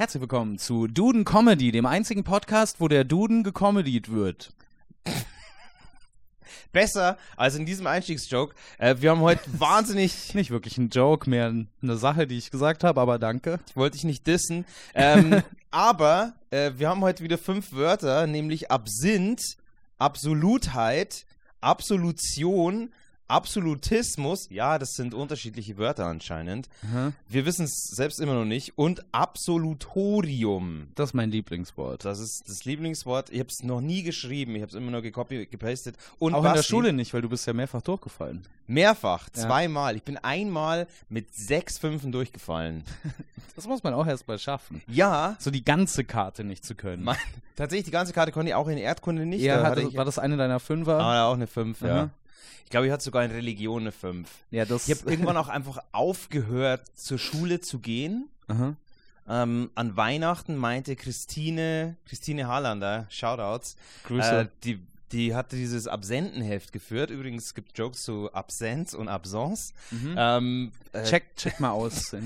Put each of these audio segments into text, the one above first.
Herzlich willkommen zu Duden Comedy, dem einzigen Podcast, wo der Duden gecomedied wird. Besser als in diesem Einstiegsjoke. Äh, wir haben heute wahnsinnig. Nicht wirklich ein Joke, mehr eine Sache, die ich gesagt habe, aber danke. Ich wollte dich nicht dissen. Ähm, aber äh, wir haben heute wieder fünf Wörter, nämlich Absinth, Absolutheit, Absolution, Absolutismus, ja, das sind unterschiedliche Wörter anscheinend. Aha. Wir wissen es selbst immer noch nicht. Und Absolutorium. Das ist mein Lieblingswort. Das ist das Lieblingswort. Ich habe es noch nie geschrieben. Ich habe es immer nur gecopy, gepastet. Und Auch in der Basti, Schule nicht, weil du bist ja mehrfach durchgefallen. Mehrfach, Ja. zweimal. Ich bin einmal mit sechs Fünfen durchgefallen. Das muss man auch erst mal schaffen. Ja, So die ganze Karte nicht zu können. mein, tatsächlich die ganze Karte konnte ich auch in Erdkunde nicht. ja, da hat, hatte war das eine deiner Fünfer? aber auch eine 5, ja. Ich glaube, ich hatte sogar in Religion eine 5. ja, das. Ich habe irgendwann auch einfach aufgehört, zur Schule zu gehen. Aha. Ähm, an Weihnachten meinte Christine, Christine Harlander, Shoutouts, Grüße. äh, die, die hatte dieses Absentenheft geführt. Übrigens, es gibt Jokes zu Absenz und Absence. Mhm. Ähm, äh, check, check mal aus. Äh,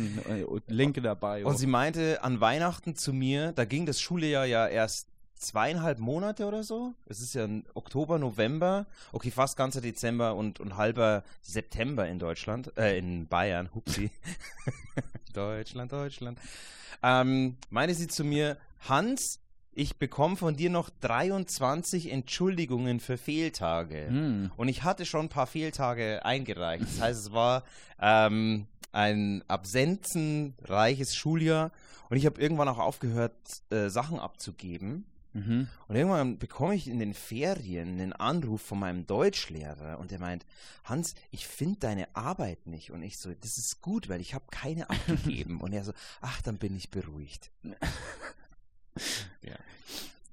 Link dabei. Und sie meinte an Weihnachten zu mir, da ging das Schuljahr ja erst zweieinhalb Monate oder so. Es ist ja Oktober, November, okay, fast ganzer Dezember und, und halber September in Deutschland, äh, in Bayern, hupsi. Deutschland, Deutschland. Ähm, meinte sie zu mir, Hans, ich bekomme von dir noch 23 Entschuldigungen für Fehltage. Hm. Und ich hatte schon ein paar Fehltage eingereicht. Das heißt, es war ähm, ein absenzenreiches Schuljahr. Und ich habe irgendwann auch aufgehört, äh, Sachen abzugeben. Mhm. Und irgendwann bekomme ich in den Ferien einen Anruf von meinem Deutschlehrer und der meint, Hans, ich finde deine Arbeit nicht. Und ich so, das ist gut, weil ich habe keine abgegeben. und er so, ach, dann bin ich beruhigt.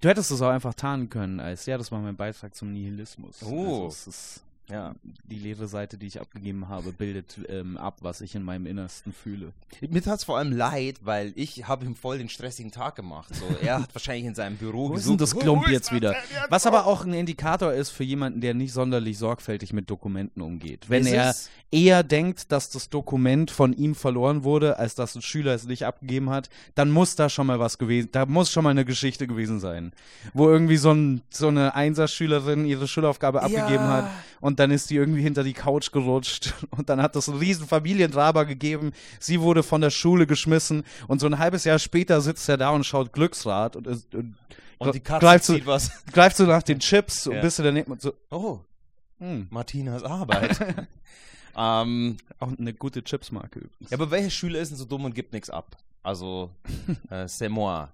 Du hättest es auch einfach tarnen können, als ja, das war mein Beitrag zum Nihilismus. Oh. Also, es ist Ja. die leere Seite, die ich abgegeben habe, bildet ähm, ab, was ich in meinem Innersten fühle. Mir tat es vor allem leid, weil ich habe ihm voll den stressigen Tag gemacht. So, er hat wahrscheinlich in seinem Büro Wo gesucht. das Klump jetzt wieder? Was aber auch ein Indikator ist für jemanden, der nicht sonderlich sorgfältig mit Dokumenten umgeht. Wenn Ist er es? eher denkt, dass das Dokument von ihm verloren wurde, als dass ein Schüler es nicht abgegeben hat, dann muss da schon mal was gewesen, da muss schon mal eine Geschichte gewesen sein, wo irgendwie so, ein, so eine Einserschülerin ihre Schulaufgabe abgegeben Ja. hat und dann ist die irgendwie hinter die Couch gerutscht und dann hat es einen riesen Familiendrama gegeben. Sie wurde von der Schule geschmissen und so ein halbes Jahr später sitzt er da und schaut Glücksrad und, ist- und, Und die Katze greift so, was. greift so nach den Chips und Ja. bist du daneben und so, Oh, hm, Martinas Arbeit. ähm, auch eine gute Chipsmarke übrigens. ja, aber welcher Schüler ist denn so dumm und gibt nichts ab? Also, äh, c'est moi.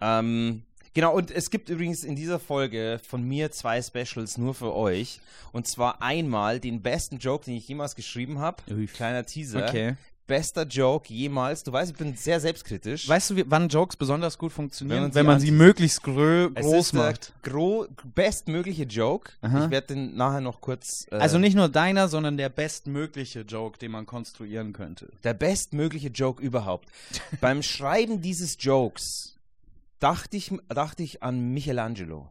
Ähm, genau, und es gibt übrigens in dieser Folge von mir zwei Specials nur für euch. Und zwar einmal den besten Joke, den ich jemals geschrieben habe. Kleiner Teaser. Okay. Bester Joke jemals. Du weißt, ich bin sehr selbstkritisch. Weißt du, wie, wann Jokes besonders gut funktionieren? Wenn Wenn man sie möglichst grö es groß ist der macht. gro bestmögliche Joke. Aha. Ich werde den nachher noch kurz. Äh, Also nicht nur deiner, sondern der bestmögliche Joke, den man konstruieren könnte. Der bestmögliche Joke überhaupt. Beim Schreiben dieses Jokes dachte ich, dachte ich an Michelangelo.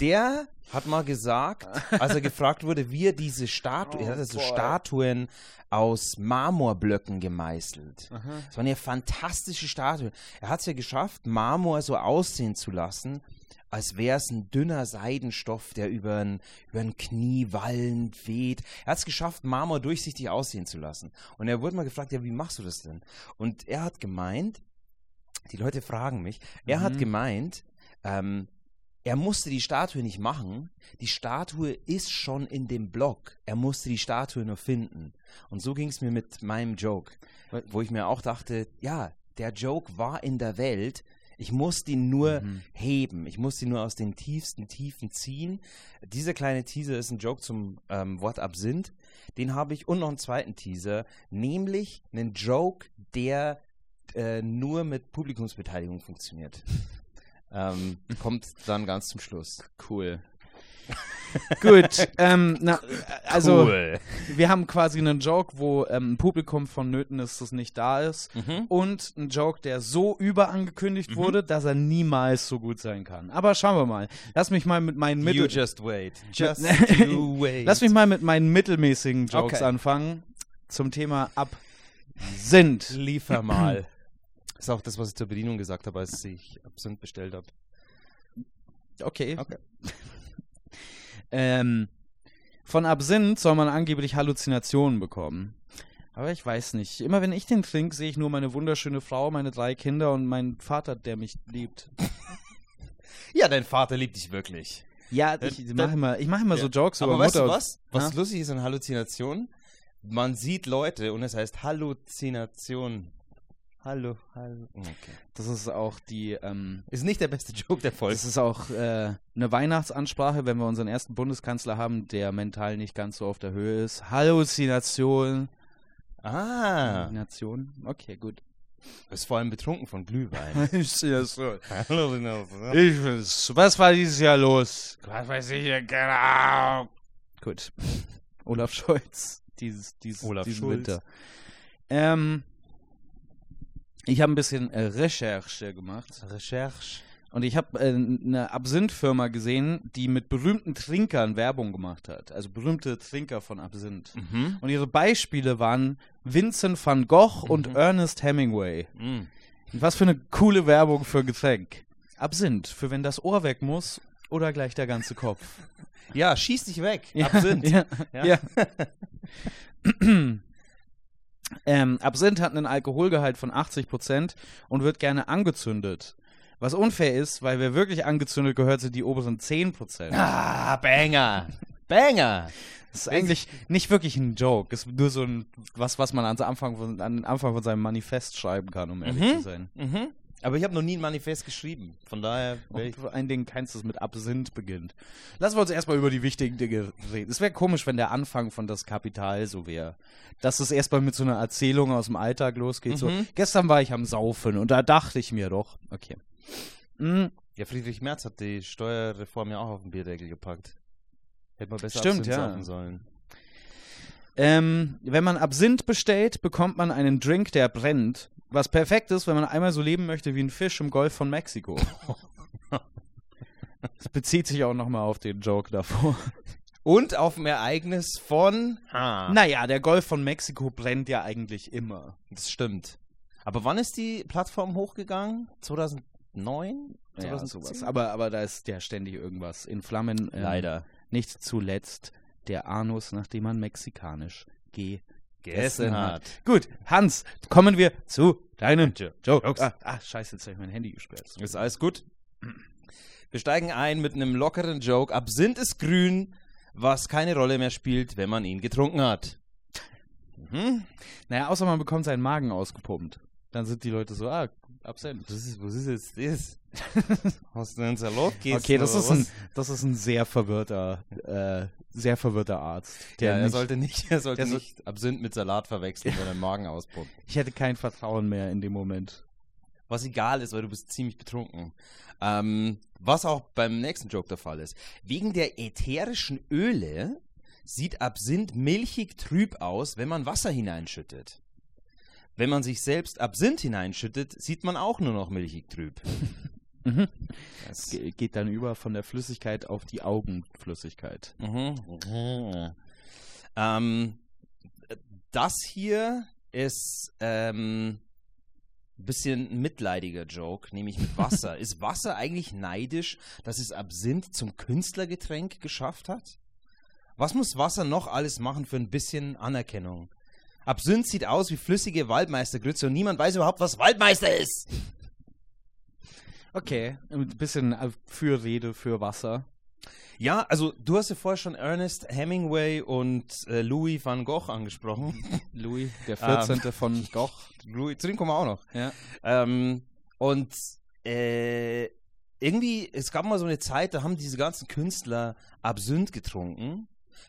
Der hat mal gesagt, als er gefragt wurde, wie er diese Statuen, Oh, er hatte so boy. Statuen aus Marmorblöcken gemeißelt. Das waren ja fantastische Statuen. Er hat es ja geschafft, Marmor so aussehen zu lassen, als wäre es ein dünner Seidenstoff, der über ein, über ein Knie wallend weht. Er hat es geschafft, Marmor durchsichtig aussehen zu lassen. Und er wurde mal gefragt, ja, wie machst du das denn? Und er hat gemeint, die Leute fragen mich, er hat Mhm. gemeint, ähm, er musste die Statue nicht machen. Die Statue ist schon in dem Block. Er musste die Statue nur finden. Und so ging es mir mit meinem Joke, wo ich mir auch dachte, ja, der Joke war in der Welt. Ich muss ihn nur Mhm. heben. Ich muss ihn nur aus den tiefsten Tiefen ziehen. Dieser kleine Teaser ist ein Joke zum ähm, Wort Absinth. Den habe ich und noch einen zweiten Teaser, nämlich einen Joke, der äh, nur mit Publikumsbeteiligung funktioniert. ähm, kommt dann ganz zum Schluss. Cool. Gut, ähm, na, also Cool. wir haben quasi einen Joke, wo ähm, ein Publikum vonnöten ist, das nicht da ist. Mhm. Und ein Joke, der so überangekündigt wurde, dass er niemals so gut sein kann. Aber schauen wir mal. Lass mich mal mit meinen You Mittel just wait. Just you wait. Lass mich mal mit meinen mittelmäßigen Jokes Okay. anfangen. Zum Thema Absinth. Liefer mal. Ist auch das, was ich zur Bedienung gesagt habe, als ich Absinth bestellt habe. Okay. Okay. ähm, von Absinth soll man angeblich Halluzinationen bekommen. Aber ich weiß nicht. Immer wenn ich den trinke, sehe ich nur meine wunderschöne Frau, meine drei Kinder und meinen Vater, der mich liebt. Ja, dein Vater liebt dich wirklich. Ja, ich mache immer, ich mach immer so Ja. Jokes über Aber weißt Mutter. du was? Was Ja? lustig ist an Halluzinationen? Man sieht Leute und es heißt Halluzination. Hallo, hallo. Okay. Das ist auch die, ähm, Ist nicht der beste Joke der Folge. das ist auch äh, eine Weihnachtsansprache, wenn wir unseren ersten Bundeskanzler haben, der mental nicht ganz so auf der Höhe ist. Halluzination. Ah, Halluzination. Okay, gut. ist vor allem betrunken von Glühwein. Halluzination. Halluzination. Ich bin's. Was war dieses Jahr los? Was weiß ich ja genau. Gut. Olaf Scholz. Dieses, dieses, Olaf diesen Schulz. Winter. Ähm, ich habe ein bisschen äh, Recherche gemacht Recherche. und ich habe äh, eine Absinth-Firma gesehen, die mit berühmten Trinkern Werbung gemacht hat. Also berühmte Trinker von Absinth. Mhm. Und ihre Beispiele waren Vincent van Gogh und Mhm. Ernest Hemingway. Mhm. Was für eine coole Werbung für Getränk. Absinth, für wenn das Ohr weg muss oder gleich der ganze Kopf. Ja, schieß dich weg. Ja, Absinth. Ja, Ja. ähm, Absinth hat einen Alkoholgehalt von 80% und wird gerne angezündet. Was unfair ist, weil wer wirklich angezündet gehört, sind die oberen 10%. Ah, Banger. Banger. Das ist eigentlich nicht wirklich ein Joke. Es ist nur so ein, was, was man an Anfang von, an Anfang von seinem Manifest schreiben kann, um ehrlich Mhm. zu sein. Mhm. Aber ich habe noch nie ein Manifest geschrieben. Von daher Und vor allen Dingen keins, das mit Absinth beginnt. Lassen wir uns erstmal über die wichtigen Dinge reden. Es wäre komisch, wenn der Anfang von das Kapital so wäre. Dass es erstmal mit so einer Erzählung aus dem Alltag losgeht. So, Mhm. gestern war ich am Saufen und da dachte ich mir doch, okay. Mm, Ja, Friedrich Merz hat die Steuerreform ja auch auf den Bierdeckel gepackt. Hätte man besser Stimmt, Absinth ja. saufen sollen. ähm, wenn man Absinth bestellt, bekommt man einen Drink, der brennt. Was perfekt ist, wenn man einmal so leben möchte wie ein Fisch im Golf von Mexiko. Das bezieht sich auch nochmal auf den Joke davor. Und auf ein Ereignis von. Ha. Naja, der Golf von Mexiko brennt ja eigentlich immer. Das stimmt. Aber wann ist die Plattform hochgegangen? 2009? Ja, 2010? sowas. Aber, aber da ist ja ständig irgendwas in Flammen. ähm, Leider. Nicht zuletzt der Anus, nachdem man mexikanisch gegessen Gegessen hat. Gut, Hans, kommen wir zu deinen Jo- Jokes. Jokes. Ah, ah, scheiße, jetzt habe ich mein Handy gesperrt. Ist alles gut? Wir steigen ein mit einem lockeren Joke. Absinth ist grün, was keine Rolle mehr spielt, wenn man ihn getrunken hat. Mhm. Naja, außer man bekommt seinen Magen ausgepumpt. Dann sind die Leute so, ah, Absent. Was ist, was ist jetzt das? Hast du einen Salat gegessen? Okay, das ist, ein, was? das ist ein sehr verwirrter, äh, sehr verwirrter Arzt. Der Ja, er nicht, sollte nicht, er sollte der so- nicht Absinth mit Salat verwechseln, wenn er den Magen auspumpt. ich hätte kein Vertrauen mehr in dem Moment. Was egal ist, weil du bist ziemlich betrunken. Ähm, was auch beim nächsten Joke der Fall ist. Wegen der ätherischen Öle sieht Absinth milchig trüb aus, wenn man Wasser hineinschüttet. Wenn man sich selbst Absinth hineinschüttet, sieht man auch nur noch milchig trüb. Mhm. Das, Ge geht dann über von der Flüssigkeit auf die Augenflüssigkeit. Mhm. Ähm, das hier ist ähm, ein bisschen ein mitleidiger Joke, nämlich mit Wasser. ist Wasser eigentlich neidisch, dass es Absinth zum Künstlergetränk geschafft hat? Was muss Wasser noch alles machen für ein bisschen Anerkennung? Absinth sieht aus wie flüssige Waldmeistergrütze und niemand weiß überhaupt, was Waldmeister ist. Okay, ein bisschen äh, Fürrede für Wasser. Ja, also du hast ja vorher schon Ernest Hemingway und äh, Louis van Gogh angesprochen. Louis, der 14. Ähm. von Gogh. Louis, zu dem kommen wir auch noch. Ja. Ähm, und äh, irgendwie, es gab mal so eine Zeit, da haben diese ganzen Künstler Absinth getrunken,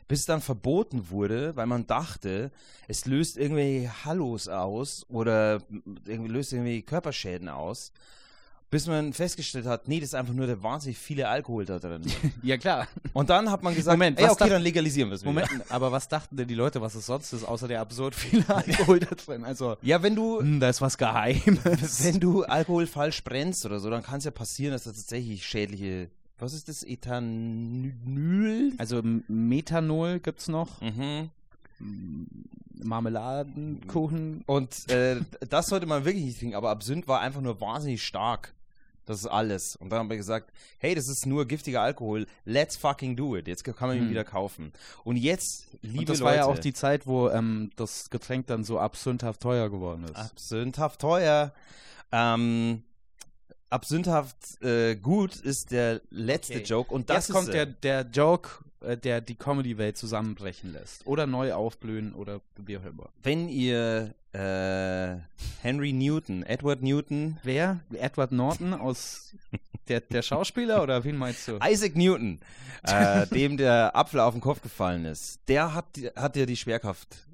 bis es dann verboten wurde, weil man dachte, es löst irgendwelche Hallos aus oder irgendwie löst irgendwie Körperschäden aus. Bis man festgestellt hat, nee, das ist einfach nur der wahnsinnig viele Alkohol da drin. Ja, klar. Und dann hat man gesagt, Moment, ey, okay, dann legalisieren wir es wieder. Moment, aber was dachten denn die Leute, was es sonst ist, außer der absurd viele Alkohol da drin? Also, Ja, wenn du, hm, da ist was Geheimes. wenn du Alkohol falsch brennst oder so, dann kann es ja passieren, dass das tatsächlich schädliche. Was ist das? Ethanol? Also Methanol gibt's noch. Mhm. Marmeladenkuchen. Und äh, das sollte man wirklich nicht trinken, aber Absinth war einfach nur wahnsinnig stark. Das ist alles. Und dann haben wir gesagt, hey, das ist nur giftiger Alkohol. Let's fucking do it. Jetzt kann man ihn Hm. wieder kaufen. Und jetzt, liebe Und das Leute, war ja auch die Zeit, wo ähm, das Getränk dann so absündhaft teuer geworden ist. absinthhaft teuer. Ähm, absinthhaft äh, gut ist der letzte Okay. Joke. Und das Jetzt kommt der, äh, der Joke, äh, der die Comedy-Welt zusammenbrechen lässt. Oder neu aufblühen oder wie auch immer. wenn ihr äh, Henry Newton, Edward Newton, Wer? Edward Norton aus der, der Schauspieler oder wen meinst du? Isaac Newton, äh, dem der Apfel auf den Kopf gefallen ist, der hat, hat ja die Schwerkraft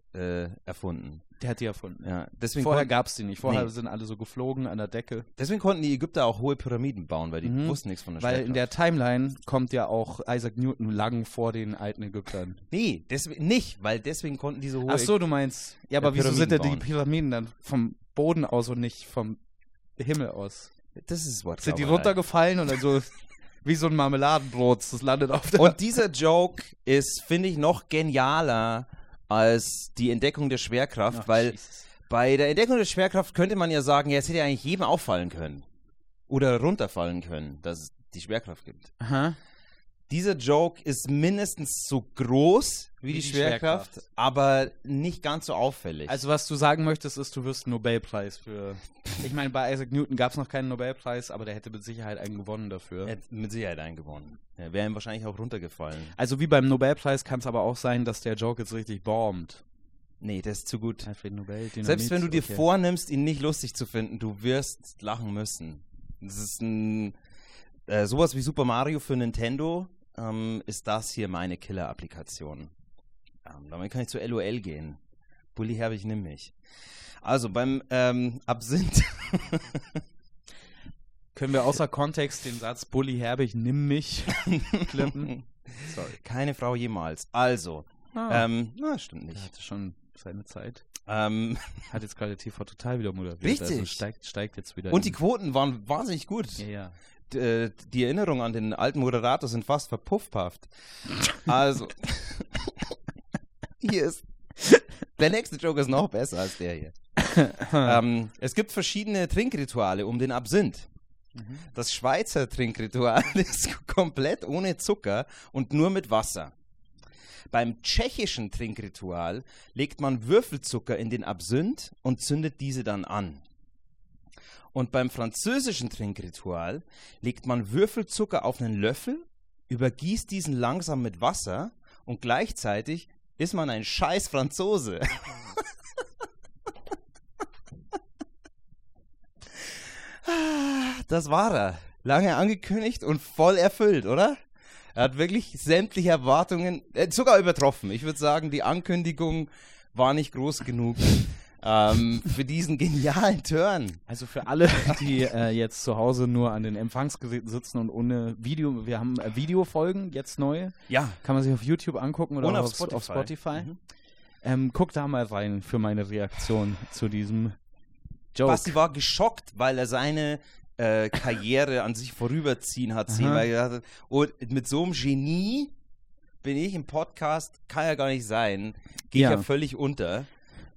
erfunden. Der hat die erfunden. Ja, deswegen, Vorher gab es die nicht. Vorher Nee. sind alle so geflogen an der Decke. deswegen konnten die Ägypter auch hohe Pyramiden bauen, weil die Mhm. wussten nichts von der Weil Schwerkraft. in der Timeline kommt ja auch Isaac Newton lang vor den alten Ägyptern. nee, deswegen nicht, weil deswegen konnten diese hohe Ach so, du meinst. Ja, aber wieso sind denn die Pyramiden dann vom Boden aus und nicht vom Himmel aus? Das ist Wort. Sind die runtergefallen und dann so wie so ein Marmeladenbrot, das landet auf der. Und dieser Joke ist, finde ich, noch genialer als die Entdeckung der Schwerkraft, Ach, weil Jesus. bei der Entdeckung der Schwerkraft könnte man ja sagen, ja, es hätte ja eigentlich jedem auffallen können. Oder runterfallen können, dass es die Schwerkraft gibt. Aha. Dieser Joke ist mindestens so groß wie, die, die Schwerkraft, Schwerkraft. aber nicht ganz so auffällig. Also was du sagen möchtest, ist, du wirst einen Nobelpreis für. Ich meine, bei Isaac Newton gab es noch keinen Nobelpreis, aber der hätte mit Sicherheit einen gewonnen dafür. er hat mit Sicherheit eingewonnen. Er wäre ihm wahrscheinlich auch runtergefallen. Also wie beim Nobelpreis kann es aber auch sein, dass der Joke jetzt richtig bombt. Nee, das ist zu gut. Den Nobel, Dynamit, Selbst wenn du dir okay. vornimmst, ihn nicht lustig zu finden, du wirst lachen müssen. Das ist ein äh, sowas wie Super Mario für Nintendo. Ähm, ist das hier meine Killer-Applikation? Ähm, damit kann ich zu LOL gehen. Bully Herbig, nimm mich. Also beim ähm, Absinth. Können wir außer Kontext den Satz Bully Herbig, nimm mich klippen? Sorry. Keine Frau jemals. Also, Ah, ähm, na, stimmt nicht. hatte schon seine Zeit. Ähm, Hat jetzt gerade TV total wieder moderiert. Richtig. Also steigt, steigt jetzt wieder. und die Quoten waren wahnsinnig gut. Ja, ja. Äh, die Erinnerungen an den alten Moderator sind fast verpuffhaft. Also, hier ist. Der nächste Joke ist noch besser als der hier. ähm, es gibt verschiedene Trinkrituale um den Absinth. Mhm. Das Schweizer Trinkritual ist komplett ohne Zucker und nur mit Wasser. Beim tschechischen Trinkritual legt man Würfelzucker in den Absinth und zündet diese dann an. Und beim französischen Trinkritual legt man Würfelzucker auf einen Löffel, übergießt diesen langsam mit Wasser und gleichzeitig ist man ein scheiß Franzose. Das war er. Lange angekündigt und voll erfüllt, oder? Er hat wirklich sämtliche Erwartungen, äh, sogar übertroffen. Ich würde sagen, die Ankündigung war nicht groß genug ähm, für diesen genialen Turn. Also für alle, die äh, jetzt zu Hause nur an den Empfangsgeräten sitzen und ohne Video, wir haben äh, Videofolgen jetzt neu, Ja. kann man sich auf YouTube angucken oder auf auf Spotify. Auf Spotify. Mhm. Ähm, guck da mal rein für meine Reaktion zu diesem Joke. Basti war geschockt, weil er seine äh, Karriere an sich vorüberziehen hat sehen, weil er und mit so einem Genie bin ich im Podcast, kann ja gar nicht sein, gehe Ja. ich ja völlig unter.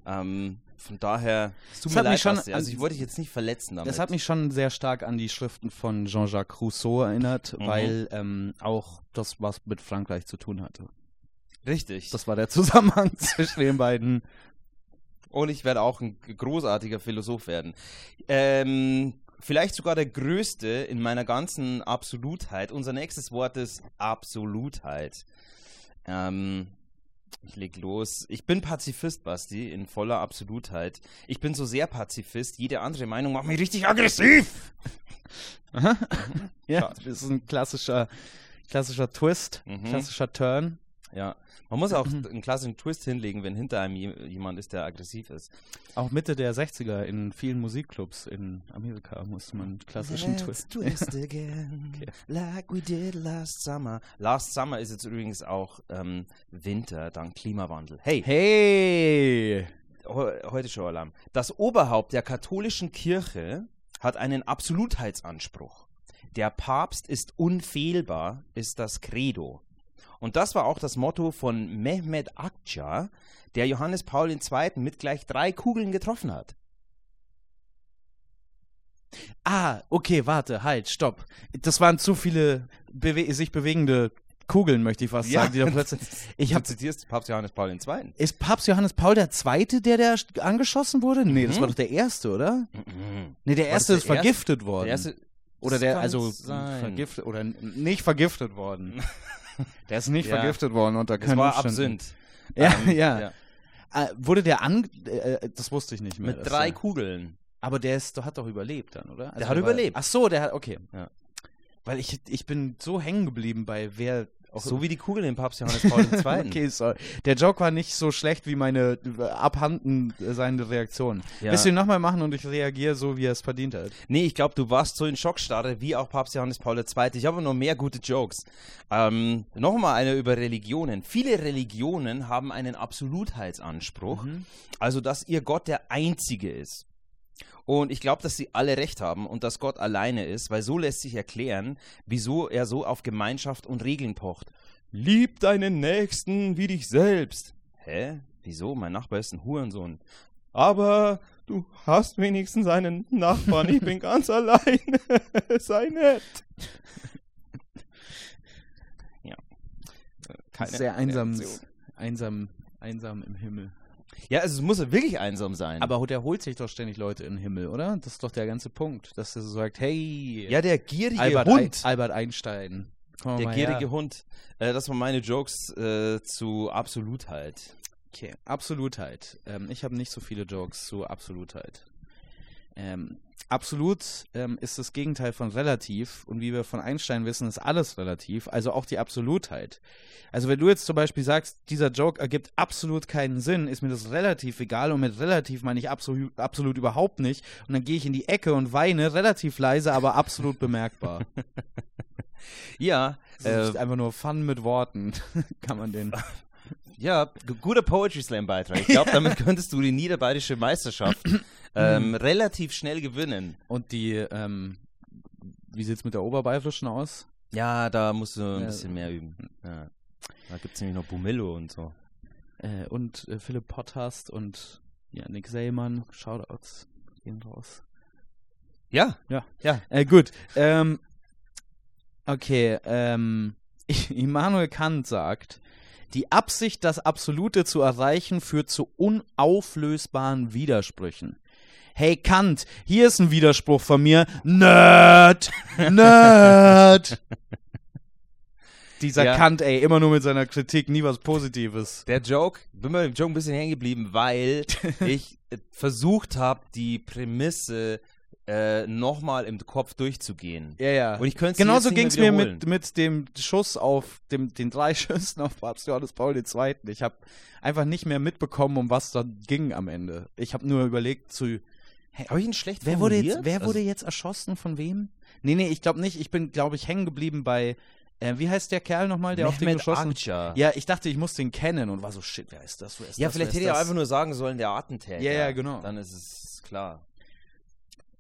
Ähm, von daher, es tut Das mir hat mich leid, schon Basti. also ich wollte dich jetzt nicht verletzen damit. Das hat mich schon sehr stark an die Schriften von Jean-Jacques Rousseau erinnert, Mhm. weil ähm, auch das was mit Frankreich zu tun hatte. Richtig. Das war der Zusammenhang zwischen den beiden. Und ich werde auch ein großartiger Philosoph werden. Ähm, vielleicht sogar der größte in meiner ganzen Absolutheit. Unser nächstes Wort ist Absolutheit. Ähm, ich leg los. Ich bin Pazifist, Basti, in voller Absolutheit. Ich bin so sehr Pazifist. Jede andere Meinung macht mich richtig aggressiv. Ja, Schade. das ist ein klassischer, klassischer Twist, Mhm. klassischer Turn. Ja. Man muss auch einen klassischen Twist hinlegen, wenn hinter einem je- jemand ist, der aggressiv ist. Auch Mitte der 60er in vielen Musikclubs in Amerika musste man einen klassischen Twist. twist again, Okay. like we did last summer. Last summer ist jetzt übrigens auch ähm, Winter, dank Klimawandel. Hey, Hey! he heute schon Alarm. Das Oberhaupt der katholischen Kirche hat einen Absolutheitsanspruch. Der Papst ist unfehlbar, ist das Credo. Und das war auch das Motto von Mehmet Akça, der Johannes Paul II. mit gleich drei Kugeln getroffen hat. Ah, okay, warte, halt, stopp. Das waren zu viele bewe sich bewegende Kugeln, möchte ich fast Ja. sagen. Die da plötzlich ich Du hab, zitierst Papst Johannes Paul II. ist Papst Johannes Paul II., der da angeschossen wurde? Nee, das Mhm. war doch der erste, oder? Mhm. Nee, der War das erste der ist vergiftet worden. Der erste, oder Das der, also vergiftet, oder nicht vergiftet worden. Der ist nicht Ja. vergiftet worden unter das keinen war Umständen. Absinth. Ja, Ähm, ja. Äh, wurde der an, äh, das wusste ich nicht mehr. Mit drei der- Kugeln. Aber der ist, hat doch überlebt dann, oder? Also Der hat war- überlebt. Ach so, der hat, okay. Ja. Weil ich, ich bin so hängen geblieben bei wer So wie die Kugeln im Papst Johannes Paul II. Okay, sorry. Der Joke war nicht so schlecht wie meine äh, abhanden seiende Reaktion. Ja. Willst du ihn nochmal machen und ich reagiere so, wie er es verdient hat? Nee, ich glaube, du warst so in Schockstarre wie auch Papst Johannes Paul II. Ich habe noch mehr gute Jokes. Ähm, Nochmal eine über Religionen. Viele Religionen haben einen Absolutheitsanspruch, also dass ihr Gott der Einzige ist. Und ich glaube, dass sie alle recht haben und dass Gott alleine ist, weil so lässt sich erklären, wieso er so auf Gemeinschaft und Regeln pocht. Lieb deinen Nächsten wie dich selbst. Hä? Wieso? Mein Nachbar ist ein Hurensohn. Aber du hast wenigstens einen Nachbarn. Ich bin ganz alleine. Sei nett. Ja. Keine Sehr einsam, einsam, einsam im Himmel. Ja, also es muss wirklich einsam sein. Aber der holt sich doch ständig Leute in den Himmel, oder? Das ist doch der ganze Punkt, dass er so sagt, hey, ja, der gierige Albert, Hund. Ein, Albert Einstein. Komm der gierige her. Hund. Äh, das waren meine Jokes äh, zu Absolutheit. Okay, Absolutheit. Ähm, ich habe nicht so viele Jokes zu Absolutheit. Ähm, absolut ähm, ist das Gegenteil von relativ und wie wir von Einstein wissen, ist alles relativ, also auch die Absolutheit. Also wenn du jetzt zum Beispiel sagst, dieser Joke ergibt absolut keinen Sinn, ist mir das relativ egal und mit relativ meine ich absolut, absolut überhaupt nicht und dann gehe ich in die Ecke und weine, relativ leise, aber absolut bemerkbar. Ja, Das ist äh, einfach nur Fun mit Worten, kann man den. Ja, guter Poetry Slam Beitrag. Ich glaube, damit könntest du die niederbayerische Meisterschaft ähm, relativ schnell gewinnen. Und die, ähm, wie sieht's mit der Oberbayerischen aus? Ja, da musst du ein Ja. bisschen mehr üben. Ja. Da gibt es nämlich noch Bumillo und so. Äh, und äh, Philipp Potthast und ja, Nick Seelmann, Shoutouts gehen raus. Ja, Ja. ja. Äh, gut, ähm, okay, ähm, Immanuel Kant sagt, die Absicht, das Absolute zu erreichen, führt zu unauflösbaren Widersprüchen. Hey Kant, hier ist ein Widerspruch von mir. Nerd! Nerd! Dieser Ja. Kant, ey, immer nur mit seiner Kritik, nie was Positives. Der Joke, bin bei dem Joke ein bisschen hängen geblieben, weil ich äh, versucht habe, die Prämisse äh, nochmal im Kopf durchzugehen. Ja, ja. Und ich könnte Genauso ging es mir mit, mit dem Schuss auf, dem, den drei Schüssen auf Papst Johannes Paul II. Ich habe einfach nicht mehr mitbekommen, um was da ging am Ende. Ich habe nur überlegt zu. Habe ich ihn schlecht Wer wurde, jetzt, wer Also- wurde jetzt erschossen? Von wem? Nee, nee, ich glaube nicht. Ich bin, glaube ich, hängen geblieben bei. Äh, wie heißt der Kerl nochmal, der auf den Mehmet geschossen Akça. Ja, ich dachte, ich muss den kennen und war so, shit, wer ist das? Wer ist Ja, das? vielleicht hätte das? einfach nur sagen sollen, der Attentäter. Ja, ja, genau. Dann ist es klar.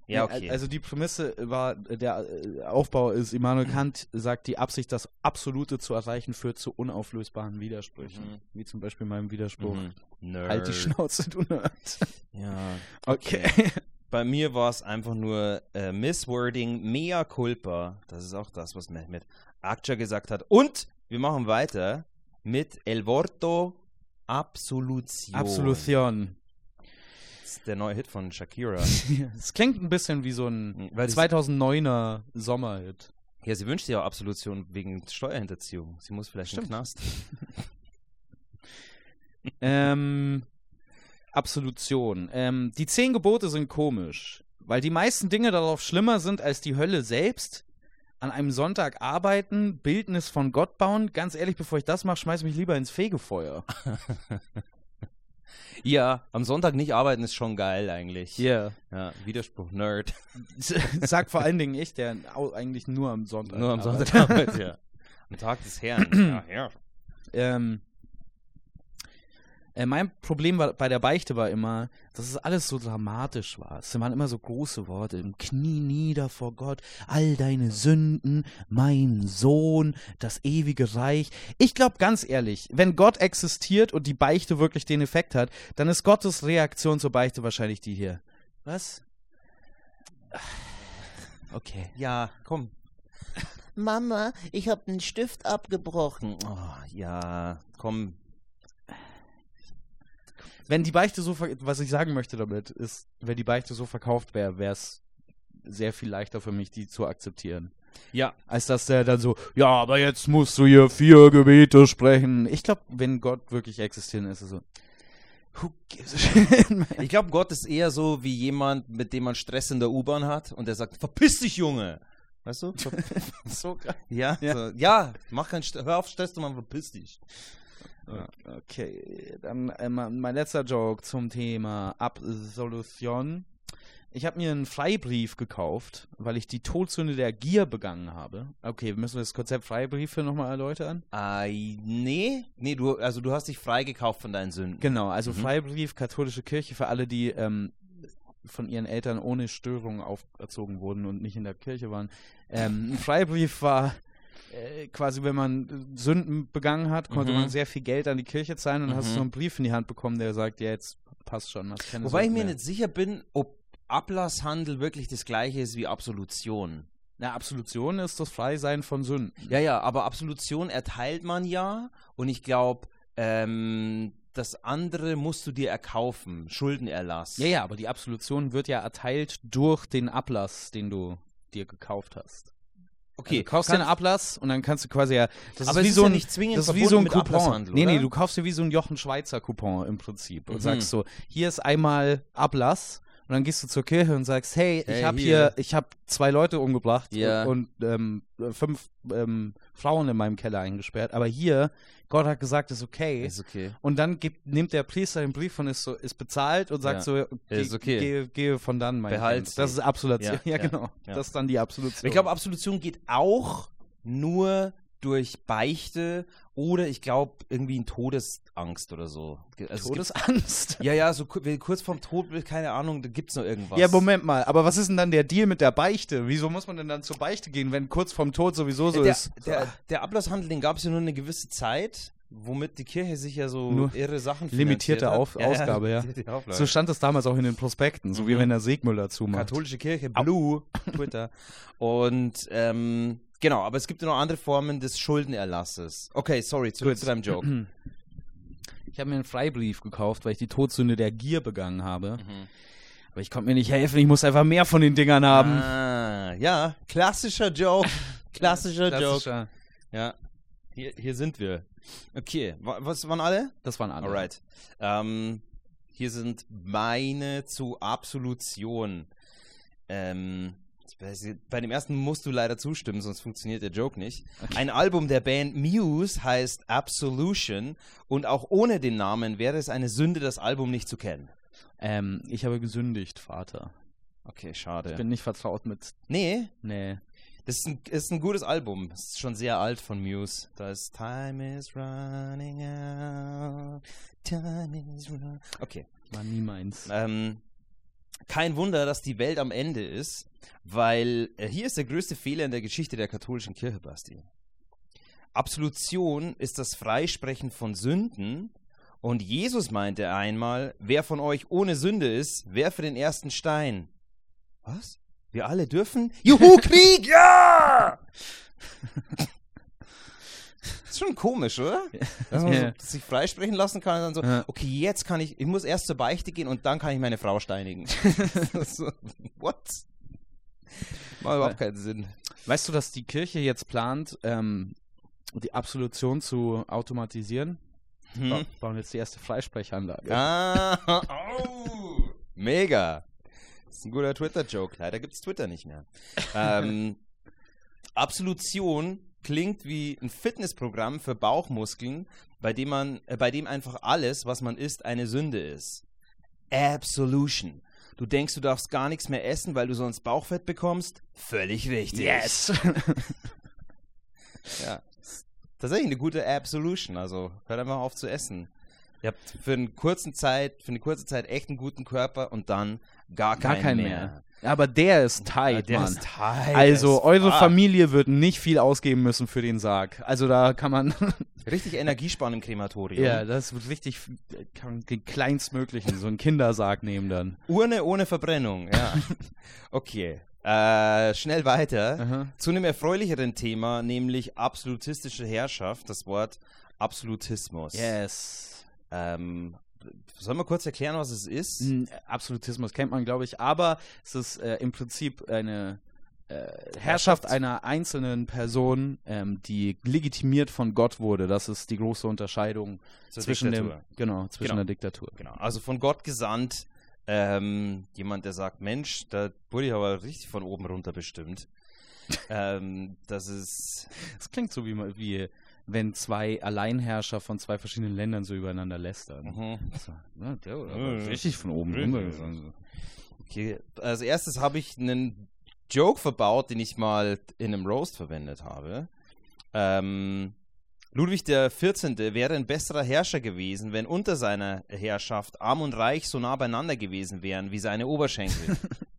Ja, okay. Also die Prämisse war, der äh, Aufbau ist, Immanuel Kant sagt, die Absicht, das Absolute zu erreichen, führt zu unauflösbaren Widersprüchen. Mhm. Wie zum Beispiel meinem Widerspruch. Mhm. Nerd. Halt die Schnauze, du Nerd. Ja. Okay. Bei mir war es einfach nur äh, Misswording, mea culpa. Das ist auch das, was Mehmet Akça gesagt hat. Und wir machen weiter mit El Vorto Absolution. Absolution. Ist der neue Hit von Shakira. Es klingt ein bisschen wie so ein Weil das- 2009er Sommerhit. ja, sie wünscht sich auch Absolution wegen Steuerhinterziehung. Sie muss vielleicht in den Stimmt. Knast. ähm, Absolution. Ähm, die zehn Gebote sind komisch, weil die meisten Dinge darauf schlimmer sind als die Hölle selbst. An einem Sonntag arbeiten, Bildnis von Gott bauen. Ganz ehrlich, bevor ich das mache, schmeiß mich lieber ins Fegefeuer. Ja, am Sonntag nicht arbeiten ist schon geil eigentlich. Yeah. Ja, Widerspruch, Nerd. Sag vor allen Dingen ich, der eigentlich nur am Sonntag. Nur am arbeitet. Sonntag arbeitet, ja. Am Tag des Herrn. ja, ja. Ähm, Äh, mein Problem war, bei der Beichte war immer, dass es alles so dramatisch war. Es waren immer so große Worte. Im Knie nieder vor Gott, all deine Sünden, mein Sohn, das ewige Reich. Ich glaube ganz ehrlich, wenn Gott existiert und die Beichte wirklich den Effekt hat, dann ist Gottes Reaktion zur Beichte wahrscheinlich die hier. Was? Okay. Ja, komm. Mama, ich habe den Stift abgebrochen. Oh, ja, komm. Wenn die Beichte so, was ich sagen möchte damit, ist, wenn die Beichte so verkauft wäre, wäre es sehr viel leichter für mich, die zu akzeptieren. Ja, Als dass der dann so, ja, aber jetzt musst du hier vier Gebete sprechen. Ich glaube, wenn Gott wirklich existiert, ist es so, who gives a shit, man? ich glaube, Gott ist eher so wie jemand, mit dem man Stress in der U-Bahn hat und der sagt, verpiss dich, Junge. Weißt du? So krass. ja, Ja. So, ja, mach keinen hör auf Stress, du Mann, verpiss dich. Okay, dann äh, mein letzter Joke zum Thema Absolution. Ich habe mir einen Freibrief gekauft, weil ich die Todsünde der Gier begangen habe. Okay, müssen wir das Konzept Freibriefe nochmal erläutern? Äh, nee, nee, du, also du hast dich freigekauft von deinen Sünden. Genau, also Mhm. Freibrief, katholische Kirche für alle, die ähm, von ihren Eltern ohne Störung auferzogen wurden und nicht in der Kirche waren. Ähm, ein Freibrief war äh, quasi, wenn man äh, Sünden begangen hat, konnte Mhm. man sehr viel Geld an die Kirche zahlen und dann hast du Mhm. so einen Brief in die Hand bekommen, der sagt, ja, jetzt passt schon. Wobei ich mir mehr. nicht sicher bin, ob Ablasshandel wirklich das gleiche ist wie Absolution. Na, Absolution ist das Freisein von Sünden. Ja, ja, aber Absolution erteilt man ja und ich glaube, ähm, das andere musst du dir erkaufen, Schuldenerlass. Ja, ja, aber die Absolution wird ja erteilt durch den Ablass, den du dir gekauft hast. Okay. Also, du kaufst dir einen Ablass und dann kannst du quasi ja. Das aber ist wie so ja ein, nicht zwingend das ist wie so ein Coupon. Nee, nee, du kaufst dir wie so ein Jochen Schweizer Coupon im Prinzip und Mhm. sagst so, hier ist einmal Ablass und dann gehst du zur Kirche und sagst, hey, ich Hey, habe hier. ich habe zwei Leute umgebracht Ja. und, und ähm, fünf ähm, Frauen in meinem Keller eingesperrt, aber hier, Gott hat gesagt, ist okay. Ist okay. Und dann gibt, nimmt der Priester den Brief und ist so, ist bezahlt und sagt Ja. so, geh, Ist okay. gehe, gehe von dann, mein Behalt Kind. Das ist Absolution. Ja, Ja, genau. Das ist dann die Absolution. Ich glaube, Absolution geht auch nur durch Beichte oder ich glaube irgendwie in Todesangst oder so. Also es gibt- Todesangst. Ja, ja, so kurz vorm Tod, keine Ahnung, da gibt's noch irgendwas. Ja, Moment mal, aber was ist denn dann der Deal mit der Beichte? Wieso muss man denn dann zur Beichte gehen, wenn kurz vorm Tod sowieso so der, ist? Der, der Ablasshandel, den gab es ja nur eine gewisse Zeit, womit die Kirche sich ja so Nur irre Sachen limitierte hat. Auf- Ausgabe, ja. Auflage. So stand es damals auch in den Prospekten, so wie Mhm. wenn der Segmüller zumacht. Katholische Kirche, Blue, Twitter. Und ähm, genau, aber es gibt ja noch andere Formen des Schuldenerlasses. Okay, sorry, zurück Gut. zu deinem Joke. Ich habe mir einen Freibrief gekauft, weil ich die Todsünde der Gier begangen habe. Mhm. Aber ich konnte mir nicht helfen, ich muss einfach mehr von den Dingern haben. Ah, ja, klassischer Joke. Klassischer, Joke. Klassischer. Ja, hier, hier sind wir. Okay, wa- was waren alle? Das waren andere. Alright. Ähm, hier sind meine zu Absolution. Ähm, bei dem ersten musst du leider zustimmen, sonst funktioniert der Joke nicht. Ein Album der Band Muse heißt Absolution und auch ohne den Namen wäre es eine Sünde, das Album nicht zu kennen. Ähm, ich habe gesündigt, Vater. Okay, schade. Ich bin nicht vertraut mit. nee, Nee. das ist ein, ist ein gutes Album. Das ist schon sehr alt von Muse. Da ist Time is running out. Time is running Okay. War nie meins. Ähm, kein Wunder, dass die Welt am Ende ist, weil äh, hier ist der größte Fehler in der Geschichte der katholischen Kirche, Basti. Absolution ist das Freisprechen von Sünden und Jesus meinte einmal, wer von euch ohne Sünde ist, werfe den ersten Stein. Was? Wir alle dürfen? Juhu, Krieg, ja! Ist schon komisch, oder? Dass man so, sich freisprechen lassen kann und dann so, Ja. okay, jetzt kann ich, ich muss erst zur Beichte gehen und dann kann ich meine Frau steinigen. so, what? Macht überhaupt keinen Sinn. Weißt du, dass die Kirche jetzt plant, ähm, die Absolution zu automatisieren? Wir Hm? bauen jetzt die erste Freisprechanlage. Ah, oh, mega. Das ist ein guter Twitter-Joke. Leider gibt es Twitter nicht mehr. Ähm, Absolution klingt wie ein Fitnessprogramm für Bauchmuskeln, bei dem man, äh, bei dem einfach alles, was man isst, eine Sünde ist. Absolution. Du denkst, du darfst gar nichts mehr essen, weil du sonst Bauchfett bekommst? Völlig richtig. Ja. Tatsächlich eine gute Absolution. Also hört einfach auf zu essen. Ihr habt für, einen kurzen Zeit, für eine kurze Zeit echt einen guten Körper und dann gar, Gar keinen keinen mehr. mehr. Aber der ist tight, der Mann. ist tight. also, eure fuck. Familie wird nicht viel ausgeben müssen für den Sarg. Also, da kann man. Richtig Energiesparen im Krematorium. ja, das wird richtig. Kann man den kleinstmöglichen, so einen Kindersarg nehmen dann. Urne ohne Verbrennung, ja. okay. Äh, schnell weiter. Aha. Zu einem erfreulicheren Thema, nämlich absolutistische Herrschaft, das Wort Absolutismus. Yes. Ähm, sollen wir kurz erklären, was es ist? N- Absolutismus kennt man, glaube ich, aber es ist äh, im Prinzip eine äh, Herrschaft einer einzelnen Person, ähm, die legitimiert von Gott wurde. Das ist die große Unterscheidung Zur zwischen Diktatur. dem, genau, zwischen Genau. der Diktatur. Genau. Also von Gott gesandt, ähm, jemand, der sagt, Mensch, da wurde ich aber richtig von oben runter bestimmt. ähm, das ist Das klingt so wie, wie wenn zwei Alleinherrscher von zwei verschiedenen Ländern so übereinander lästern. mhm. So, ja, der Ja, richtig von oben runter okay. Als erstes habe ich einen Joke verbaut, den ich mal in einem Roast verwendet habe. Ähm, Ludwig der 14. wäre ein besserer Herrscher gewesen, wenn unter seiner Herrschaft Arm und Reich so nah beieinander gewesen wären wie seine Oberschenkel.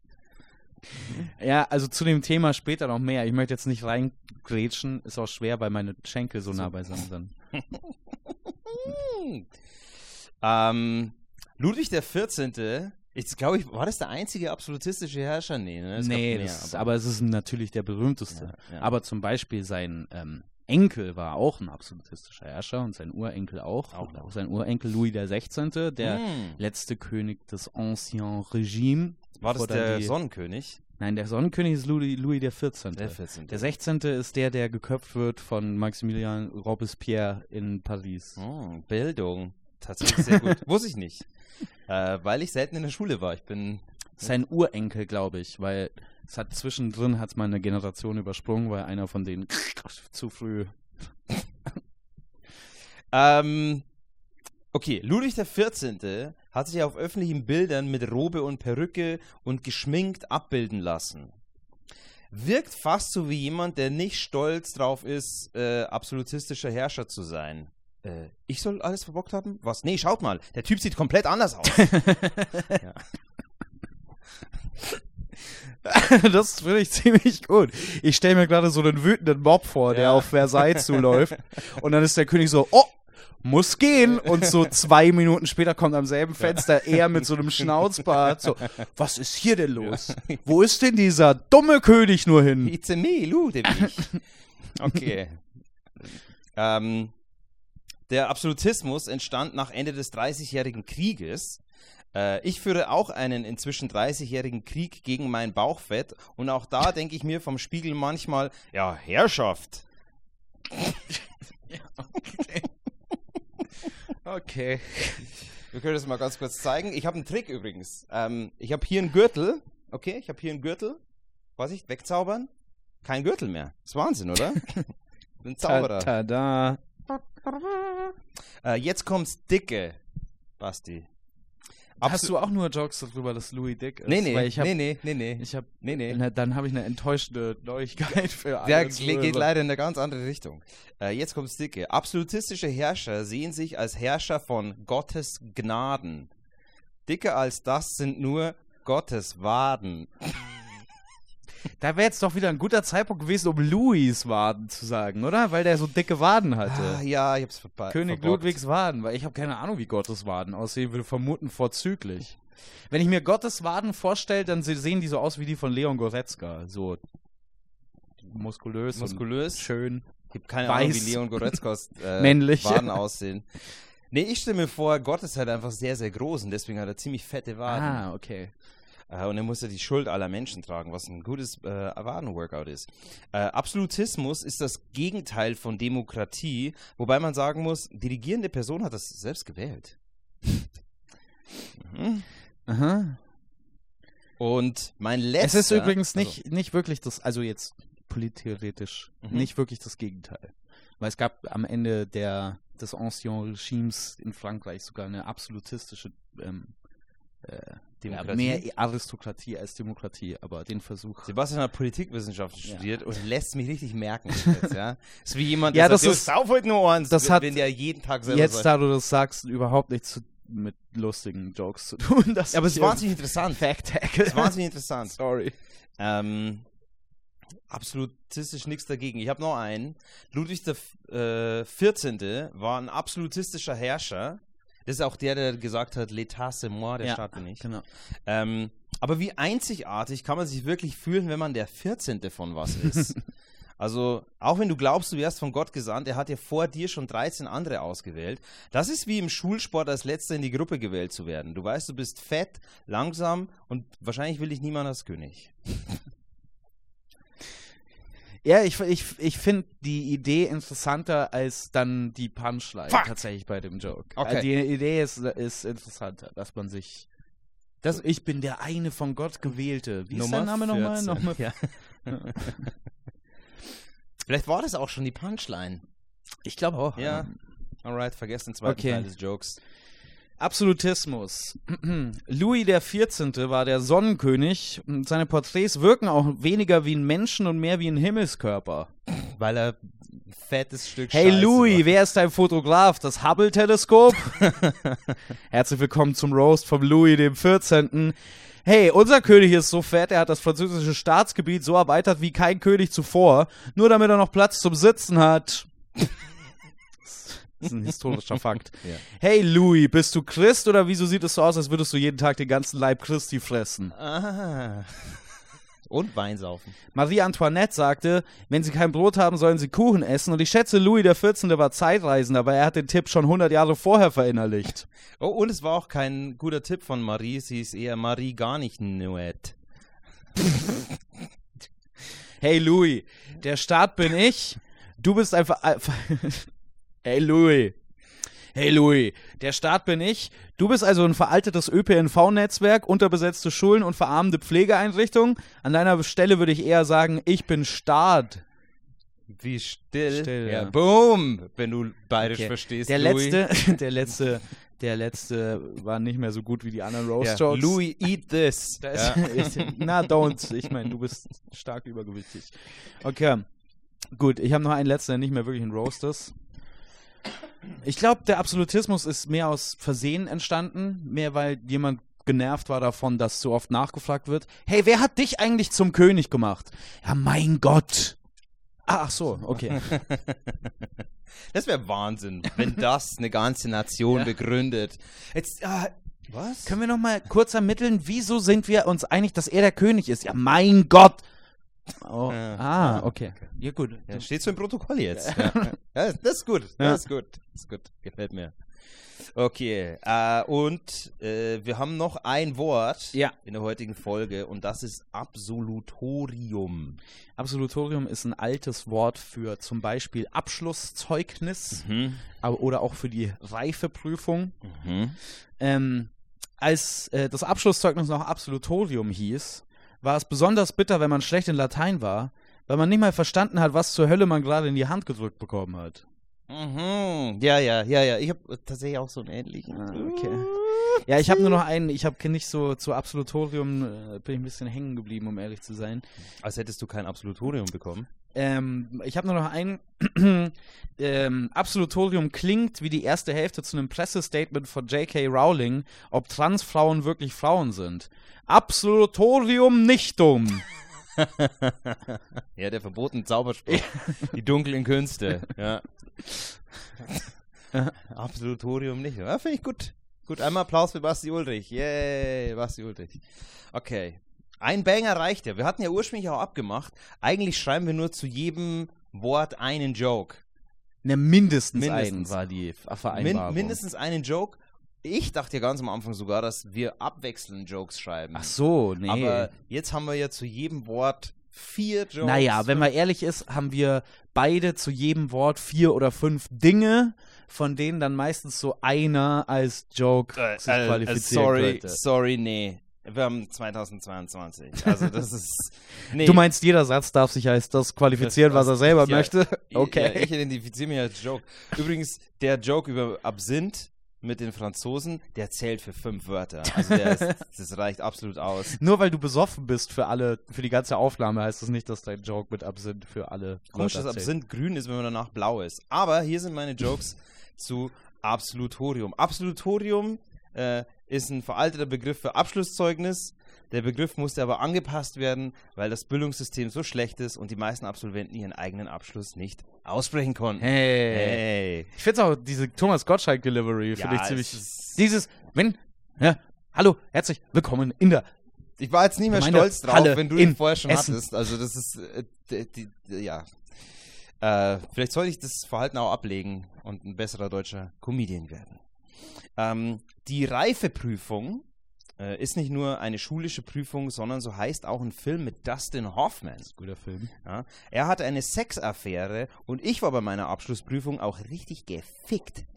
Ja, also zu dem Thema später noch mehr. Ich möchte jetzt nicht reingrätschen, ist auch schwer, weil meine Schenkel so nah beisammen sind. ähm, Ludwig der 14. Ich glaube, ich, war das der einzige absolutistische Herrscher? Nee, ne? Es nee, mehr, das, aber, es ist natürlich der berühmteste. Ja, ja. Aber zum Beispiel sein ähm, Enkel war auch ein absolutistischer Herrscher und sein Urenkel auch. Auch auch sein Urenkel Louis der 16., der Hm. letzte König des Ancien Regime. War das der die- Sonnenkönig? Nein, der Sonnenkönig ist Louis, Louis der 14. Der 14. Der 16. ist der, der geköpft wird von Maximilian Robespierre in Paris. Oh, Bildung. Tatsächlich sehr gut. Wusste ich nicht. Äh, weil ich selten in der Schule war. Ich bin. Sein Urenkel, glaube ich, weil es hat zwischendrin hat's mal eine Generation übersprungen, weil einer von denen zu früh. Ähm, okay, Ludwig der 14. hat sich auf öffentlichen Bildern mit Robe und Perücke und geschminkt abbilden lassen. Wirkt fast so wie jemand, der nicht stolz drauf ist, äh, absolutistischer Herrscher zu sein. Äh, ich soll alles verbockt haben? Was? Nee, schaut mal, der Typ sieht komplett anders aus. das finde ich ziemlich gut. Ich stelle mir gerade so einen wütenden Mob vor, der Ja. auf Versailles zuläuft. Und dann ist der König so, oh, muss gehen. Und so zwei Minuten später kommt am selben Fenster er mit so einem Schnauzbart. So, was ist hier denn los? Wo ist denn dieser dumme König nur hin? It's a me, Ludwig. Okay. ähm, der Absolutismus entstand nach Ende des Dreißigjährigen Krieges. Äh, ich führe auch einen inzwischen 30-jährigen Krieg gegen mein Bauchfett und auch da denke ich mir vom Spiegel manchmal, ja, Herrschaft. Okay. Wir können das mal ganz kurz zeigen. Ich habe einen Trick übrigens. Ähm, ich habe hier einen Gürtel. Okay, ich habe hier einen Gürtel. Vorsicht, wegzaubern. Kein Gürtel mehr. ist Wahnsinn, oder? Bin Zauberer. Ta tada. Äh, jetzt kommt's dicke, Basti. Hast du auch nur Jokes darüber, dass Louis dick ist? Nee, nee, Weil ich hab, nee, nee, nee, nee. Ich hab, nee, nee. Na, dann habe ich eine enttäuschende Neuigkeit für alle. Der Zuhörer. geht leider in eine ganz andere Richtung. Äh, jetzt kommt's dicke. Absolutistische Herrscher sehen sich als Herrscher von Gottes Gnaden. Dicker als das sind nur Gottes Waden. Da wäre jetzt doch wieder ein guter Zeitpunkt gewesen, um Louis Waden zu sagen, oder? Weil der so dicke Waden hatte. Ah, ja, ich hab's verpa König verbockt. Ludwigs Waden, weil ich habe keine Ahnung, wie Gottes Waden aussehen, würde vermuten vorzüglich. Wenn ich mir Gottes Waden vorstelle, dann se- sehen die so aus wie die von Leon Goretzka, so muskulös, Muskulös. schön. Ich habe keine Weiß. Ahnung, wie Leon Goretzkas äh, Männlich. Waden aussehen. Nee, ich stelle mir vor, Gott ist halt einfach sehr, sehr groß und deswegen hat er ziemlich fette Waden. Ah, okay. Äh, und er muss ja die Schuld aller Menschen tragen, was ein gutes äh, Waden-Workout ist. Äh, Absolutismus ist das Gegenteil von Demokratie, wobei man sagen muss, die regierende Person hat das selbst gewählt. mhm. Aha. Und mein letzter... Es ist übrigens also, nicht, nicht wirklich das, also jetzt polittheoretisch, Mhm. nicht wirklich das Gegenteil. Weil es gab am Ende der, des Ancien Regimes in Frankreich sogar eine absolutistische ähm, äh, Demokratie? mehr Aristokratie als Demokratie, aber den Versuch. Sebastian hat Politikwissenschaften Ja. studiert und lässt mich richtig merken. Jetzt, ja? ist wie jemand, Ja, der das sagt, ist- "Jo, sauf heute nur eins, das wenn- hat wenn der jeden Tag selber Jetzt, sagt. da du das sagst, überhaupt nichts zu, mit lustigen Jokes zu tun. Das Ja, aber es ist wahnsinnig interessant. Fact Es Tackle. ist wahnsinnig interessant. Sorry. Ähm, absolutistisch nichts dagegen. Ich habe noch einen. Ludwig der äh, 14. war ein absolutistischer Herrscher. Das ist auch der, der gesagt hat, l'état c'est moi, der Ja, Staat bin ich. Genau. Ähm, aber wie einzigartig kann man sich wirklich fühlen, wenn man der 14. von was ist? also, auch wenn du glaubst, du wärst von Gott gesandt, er hat ja vor dir schon 13 andere ausgewählt. Das ist wie im Schulsport als letzter in die Gruppe gewählt zu werden. Du weißt, du bist fett, langsam und wahrscheinlich will dich niemand als König. Ja, ich, ich, ich finde die Idee interessanter als dann die Punchline Fuck. tatsächlich bei dem Joke. Okay. Äh, Die Idee ist, ist interessanter, dass man sich. Das, ich bin der eine von Gott gewählte. Wie ist Nummer dein Name nochmal? 14. Nochmal? Ja. Vielleicht war das auch schon die Punchline. Ich glaube auch. Ja. Alright, vergesst den zweiten Okay. Teil des Jokes. Absolutismus. Louis XIV. war der Sonnenkönig und seine Porträts wirken auch weniger wie ein Menschen und mehr wie ein Himmelskörper. Weil er ein fettes Stück Hey Scheiße Louis, war. wer ist dein Fotograf? Das Hubble-Teleskop? Herzlich willkommen zum Roast vom Louis dem 14. Hey, unser König ist so fett, er hat das französische Staatsgebiet so erweitert wie kein König zuvor, nur damit er noch Platz zum Sitzen hat. Das ist ein historischer Fakt. Ja. Hey Louis, bist du Christ oder wieso sieht es so aus, als würdest du jeden Tag den ganzen Leib Christi fressen? Ah. Und Wein saufen. Marie Antoinette sagte, wenn sie kein Brot haben, sollen sie Kuchen essen. Und ich schätze, Louis XIV. war Zeitreisender, aber er hat den Tipp schon 100 Jahre vorher verinnerlicht. Oh, und es war auch kein guter Tipp von Marie. Sie ist eher Marie gar nicht Nuet. Hey Louis, der Staat bin ich. Du bist einfach. Hey Louis. Hey Louis, der Staat bin ich. Du bist also ein veraltetes ÖPNV-Netzwerk, unterbesetzte Schulen und verarmende Pflegeeinrichtungen. An deiner Stelle würde ich eher sagen, ich bin Staat. Wie still. Still, ja. ja. Boom, wenn du bayerisch Okay. verstehst. Der Louis. letzte, der letzte, der letzte war nicht mehr so gut wie die anderen Ja. Roast-Jokes. Louis, eat this. Ja. ist, na, don't. Ich meine, du bist stark übergewichtig. Okay. Gut, ich habe noch einen letzten, der nicht mehr wirklich ein Roast ist. Ich glaube, der Absolutismus ist mehr aus Versehen entstanden, mehr weil jemand genervt war davon, dass so oft nachgefragt wird. Hey, wer hat dich eigentlich zum König gemacht? Ja, mein Gott. Ah, ach so, okay. Das wäre Wahnsinn, wenn das eine ganze Nation Ja. begründet. Jetzt, ah, was? Können wir noch mal kurz ermitteln, wieso sind wir uns einig, dass er der König ist? Ja, mein Gott. Oh, Ja. ah, okay. Ja, gut. Ja, steht so im Protokoll jetzt. Ja. Ja, das ist gut. Das ist gut. Das ist gut. Gefällt mir. Okay, äh, und äh, wir haben noch ein Wort in der heutigen Folge und das ist Absolutorium. Absolutorium ist ein altes Wort für zum Beispiel Abschlusszeugnis Mhm. aber, oder auch für die Reifeprüfung. Mhm. Ähm, als äh, das Abschlusszeugnis noch Absolutorium hieß, war es besonders bitter, wenn man schlecht in Latein war, weil man nicht mal verstanden hat, was zur Hölle man gerade in die Hand gedrückt bekommen hat. Mhm. Ja, ja, ja, ja. Ich habe tatsächlich auch so einen ähnlichen. Ah, okay. Ja, ich habe nur noch einen, ich habe nicht so zu Absolutorium, äh, bin ich ein bisschen hängen geblieben, um ehrlich zu sein. Als hättest du kein Absolutorium bekommen. Ähm, ich habe nur noch einen. ähm, Absolutorium klingt wie die erste Hälfte zu einem Pressestatement von J.K. Rowling, ob Transfrauen wirklich Frauen sind. Absolutorium nichtum. Ja, der verbotene Zauberspruch. Die dunklen Künste. Ja. Absolutorium nicht. Ja, finde ich gut. Gut, einmal Applaus für Basti Ulrich. Yay, Basti Ulrich. Okay. Ein Banger reicht ja. Wir hatten ja ursprünglich auch abgemacht. Eigentlich schreiben wir nur zu jedem Wort einen Joke. Ne, mindestens, Mindestens. ein war die Min Vereinbarung. mindestens einen Joke. Ich dachte ja ganz am Anfang sogar, dass wir abwechselnd Jokes schreiben. Ach so, nee. Aber jetzt haben wir ja zu jedem Wort vier Jokes. naja, wenn man ehrlich ist, haben wir beide zu jedem Wort vier oder fünf Dinge, von denen dann meistens so einer als Joke Äh, sich äh, qualifizieren sorry, könnte. sorry, nee. Wir haben 2022. Also das ist. Nee. Du meinst, jeder Satz darf sich als das qualifizieren, was er selber Ja, möchte? Ja, Okay. ich identifiziere mich als Joke. Übrigens, der Joke über Absinth mit den Franzosen, der zählt für fünf Wörter. Also ist, das reicht absolut aus. Nur weil du besoffen bist für alle, für die ganze Aufnahme, heißt das nicht, dass dein Joke mit Absinth für alle. Komisch, dass. Absinth grün ist, wenn man danach blau ist. Aber hier sind meine Jokes zu Absolutorium. Absolutorium äh, ist ein veralteter Begriff für Abschlusszeugnis. Der Begriff musste aber angepasst werden, weil das Bildungssystem so schlecht ist und die meisten Absolventen ihren eigenen Abschluss nicht aussprechen konnten. Hey. Hey. Ich finde auch diese Thomas Gottschalk Delivery, Ja, finde ich ziemlich. Dieses, wenn, ja, hallo, herzlich willkommen in der. Ich war jetzt nicht mehr Gemeinde stolz drauf, Halle wenn du ihn vorher schon Essen. hattest. Also das ist, äh, die, die, die, ja. Äh, vielleicht sollte ich das Verhalten auch ablegen und ein besserer deutscher Comedian werden. Ähm, die Reifeprüfung äh, ist nicht nur eine schulische Prüfung, sondern so heißt auch ein Film mit Dustin Hoffman. Guter Film. Ja. Er hatte eine Sexaffäre und ich war bei meiner Abschlussprüfung auch richtig gefickt.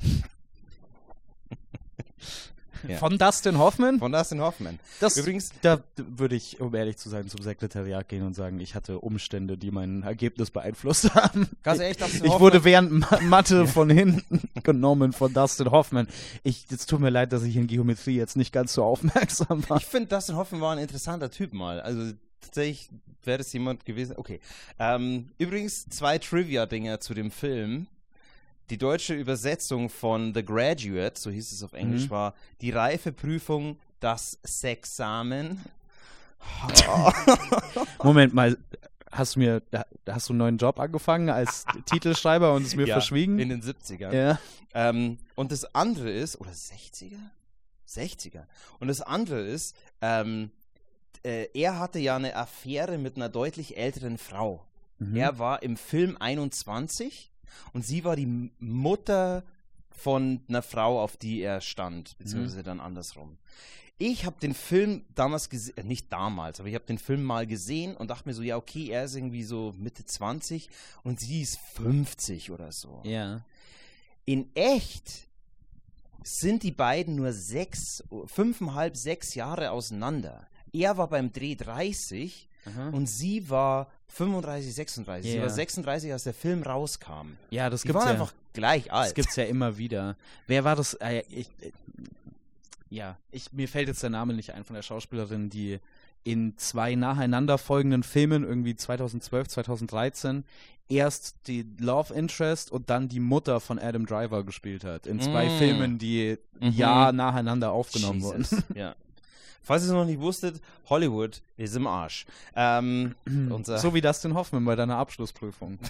Ja. Von Dustin Hoffman? Von Dustin Hoffman. Das, Übrigens- da würde ich, um ehrlich zu sein, zum Sekretariat gehen und sagen, ich hatte Umstände, die mein Ergebnis beeinflusst haben. Ganz ehrlich, Dustin Ich Hoffman- wurde während Ma Mathe von hinten genommen von Dustin Hoffman. Ich, es tut mir leid, dass ich in Geometrie jetzt nicht ganz so aufmerksam war. Ich finde, Dustin Hoffman war ein interessanter Typ mal. Also tatsächlich wäre das jemand gewesen. Okay. Ähm, übrigens zwei Trivia-Dinger zu dem Film. Die deutsche Übersetzung von The Graduate, so hieß es auf Englisch, Mhm. war die Reifeprüfung, das Sexamen. Moment mal, hast du mir, hast du einen neuen Job angefangen als Titelschreiber und es mir Ja, verschwiegen? In den 70ern. ja. Ähm, und das andere ist, oder 60er? 60er. Und das andere ist, ähm, äh, er hatte ja eine Affäre mit einer deutlich älteren Frau. Mhm. Er war im Film 21 und sie war die Mutter von einer Frau, auf die er stand, beziehungsweise dann andersrum. Ich habe den Film damals gesehen, äh, nicht damals, aber ich habe den Film mal gesehen und dachte mir so, ja, okay, er ist irgendwie so Mitte 20 und sie ist 50 oder so. Ja. In echt sind die beiden nur sechs, fünfeinhalb, sechs Jahre auseinander. Er war beim Dreh 30 Aha. und sie war 35, 36. Sie Ja. war 36, als der Film rauskam. Ja, das Die gibt's waren ja. einfach gleich alt. Das gibt's ja immer wieder. Wer war das? Äh, ich, äh, ja, ich, mir fällt jetzt der Name nicht ein von der Schauspielerin, die in zwei nacheinander folgenden Filmen, irgendwie 2012, 2013, erst die Love Interest und dann die Mutter von Adam Driver gespielt hat. In zwei Mm. Filmen, die Mhm. Jahr nacheinander aufgenommen wurden. Jesus. ja. Falls ihr es noch nicht wusstet, Hollywood ist im Arsch. Ähm, unser, So wie Dustin Hoffman bei deiner Abschlussprüfung.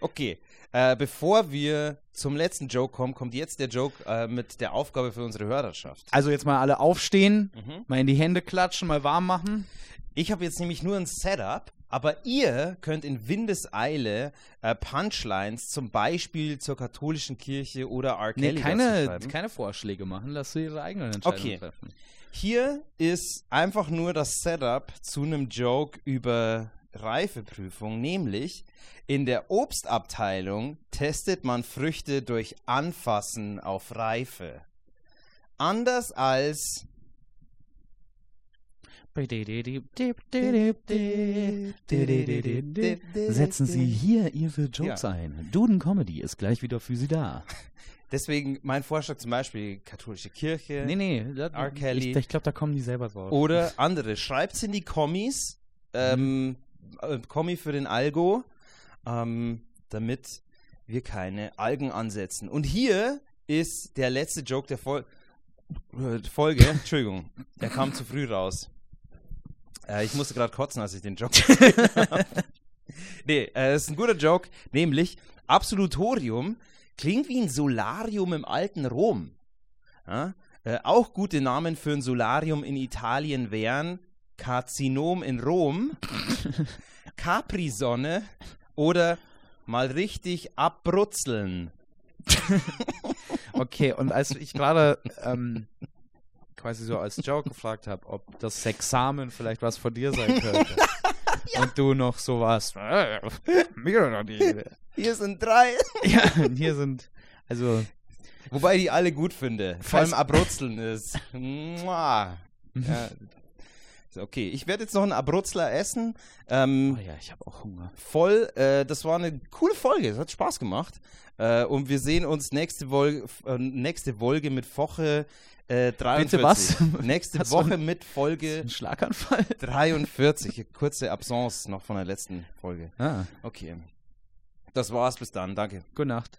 okay, äh, bevor wir zum letzten Joke kommen, kommt jetzt der Joke äh, mit der Aufgabe für unsere Hörerschaft. Also jetzt mal alle aufstehen, Mhm. mal in die Hände klatschen, mal warm machen. Ich habe jetzt nämlich nur ein Setup, aber ihr könnt in Windeseile äh, Punchlines zum Beispiel zur katholischen Kirche oder R. Nee, Kelly dazu keine, keine Vorschläge machen, lass sie ihre eigenen Entscheidungen Okay. treffen. Hier ist einfach nur das Setup zu einem Joke über Reifeprüfung, nämlich in der Obstabteilung testet man Früchte durch Anfassen auf Reife. Anders als Setzen Sie hier Ihre Jokes Ja. ein. Duden Comedy ist gleich wieder für Sie da. deswegen mein Vorschlag zum Beispiel katholische Kirche. Nee, nee, R. Kelly. ich, ich glaube, da kommen die selber drauf. Oder andere. Schreibt's in die Kommis. Ähm, äh, Kommi für den Algo. Ähm, damit wir keine Algen ansetzen. Und hier ist der letzte Joke der äh, Folge. Entschuldigung, der kam zu früh raus. Äh, ich musste gerade kotzen, als ich den Joke habe. Nee, äh, ist ein guter Joke. Nämlich, Absolutorium klingt wie ein Solarium im alten Rom. Ja? Äh, auch gute Namen für ein Solarium in Italien wären Karzinom in Rom, Capri-Sonne oder mal richtig abbrutzeln. Okay, und als ich gerade ähm, quasi so als Joke gefragt habe, ob das Sexamen vielleicht was von dir sein könnte. Und du noch so warst. Äh, mir doch nicht. Hier sind drei. Ja, hier sind, also, Wobei ich die alle gut finde. Vor allem abrutzeln ist. Mua. Ja. Okay, ich werde jetzt noch einen Abrutzler essen. Ähm, Oh ja, ich habe auch Hunger. voll, äh, das war eine coole Folge, es hat Spaß gemacht. Äh, und wir sehen uns nächste, Vol äh, nächste Folge mit Woche äh, 43. was? Nächste Hast Woche mit Folge Schlaganfall? 43. Kurze Absence noch von der letzten Folge. Ah, Okay. Das war's, bis dann, danke. gute Nacht.